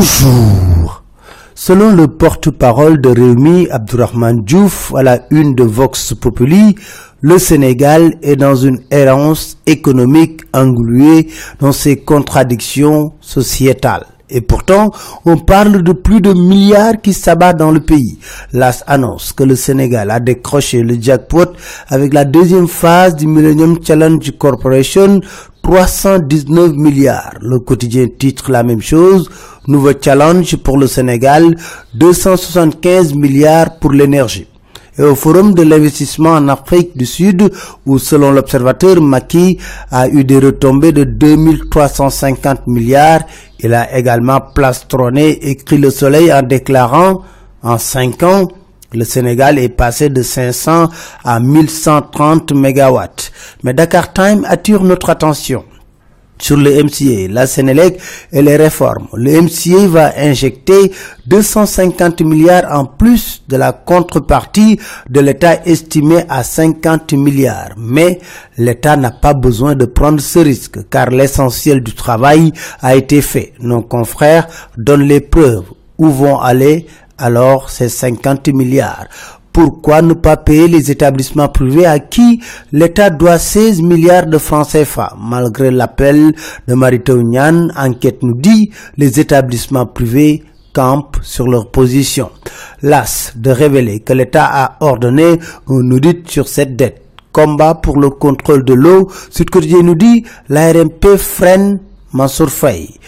Bonjour. Selon le porte-parole de Réumi Abdurrahman Diouf à la une de Vox Populi, le Sénégal est dans une errance économique engluée dans ses contradictions sociétales. Et pourtant, on parle de plus de milliards qui s'abattent dans le pays. L'AS annonce que le Sénégal a décroché le jackpot avec la deuxième phase du Millennium Challenge Corporation 319 milliards. Le quotidien titre la même chose. Nouveau challenge pour le Sénégal, 275 milliards pour l'énergie. Et au forum de l'investissement en Afrique du Sud, où selon l'observateur Maki a eu des retombées de 2350 milliards, il a également plastronné écrit le soleil en déclarant en 5 ans le Sénégal est passé de 500 à 1130 mégawatts. Mais Dakar Time attire notre attention sur le MCA, la Sénélec et les réformes. Le MCA va injecter 250 milliards en plus de la contrepartie de l'État estimé à 50 milliards. Mais l'État n'a pas besoin de prendre ce risque car l'essentiel du travail a été fait. Nos confrères donnent les preuves. Où vont aller alors ces 50 milliards? Pourquoi ne pas payer les établissements privés à qui l'État doit 16 milliards de francs CFA? Malgré l'appel de Marito enquête nous dit, les établissements privés campent sur leur position. Las de révéler que l'État a ordonné un audit sur cette dette. Combat pour le contrôle de l'eau, Sud Quotidien nous dit, l'ARMP freine Mansour Faye.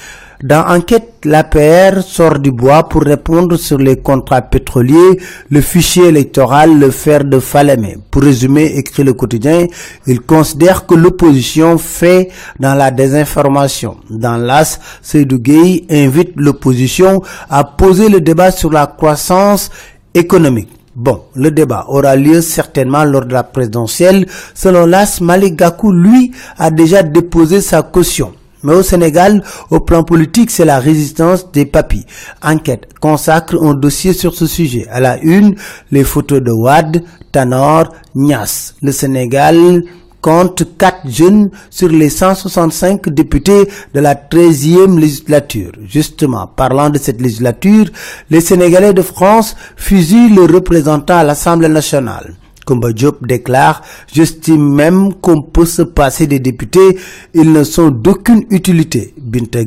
Dans Enquête, l'APR sort du bois pour répondre sur les contrats pétroliers, le fichier électoral, le fer de Falémé. Pour résumer, écrit le quotidien, il considère que l'opposition fait dans la désinformation. Dans l'AS, Seydou invite l'opposition à poser le débat sur la croissance économique. Bon, le débat aura lieu certainement lors de la présidentielle. Selon l'AS, Malik Gakou, lui, a déjà déposé sa caution. Mais au Sénégal, au plan politique, c'est la résistance des papis. Enquête consacre un dossier sur ce sujet. À la une, les photos de Wad, Tanor, Nias. Le Sénégal compte 4 jeunes sur les 165 députés de la 13e législature. Justement, parlant de cette législature, les Sénégalais de France fusillent le représentant à l'Assemblée nationale. Kumba Diop déclare « J'estime même qu'on peut se passer des députés, ils ne sont d'aucune utilité. » Binta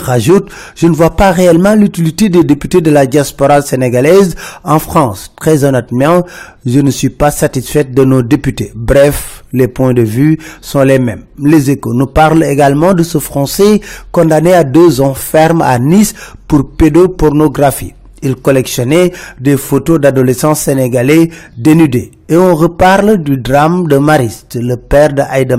rajoute « Je ne vois pas réellement l'utilité des députés de la diaspora sénégalaise en France. Très honnêtement, je ne suis pas satisfaite de nos députés. » Bref, les points de vue sont les mêmes. Les échos nous parlent également de ce Français condamné à deux ans ferme à Nice pour pédopornographie. Il collectionnait des photos d'adolescents sénégalais dénudés. Et on reparle du drame de Mariste, le père de Aïda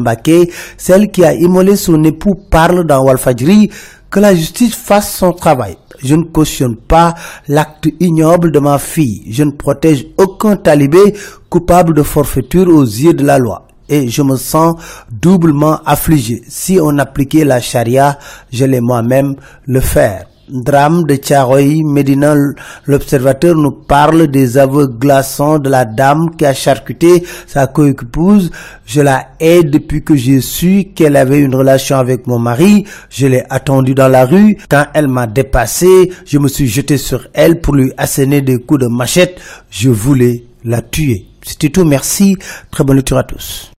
celle qui a immolé son époux parle dans Walfadjri que la justice fasse son travail. Je ne cautionne pas l'acte ignoble de ma fille. Je ne protège aucun talibé coupable de forfaiture aux yeux de la loi. Et je me sens doublement affligé. Si on appliquait la charia, je l'ai moi-même le faire drame de Tcharoy, Médina, l'observateur nous parle des aveux glaçants de la dame qui a charcuté sa coépouse. Je la hais depuis que j'ai su qu'elle avait une relation avec mon mari. Je l'ai attendue dans la rue. Quand elle m'a dépassé, je me suis jeté sur elle pour lui asséner des coups de machette. Je voulais la tuer. C'était tout. Merci. Très bonne lecture à tous.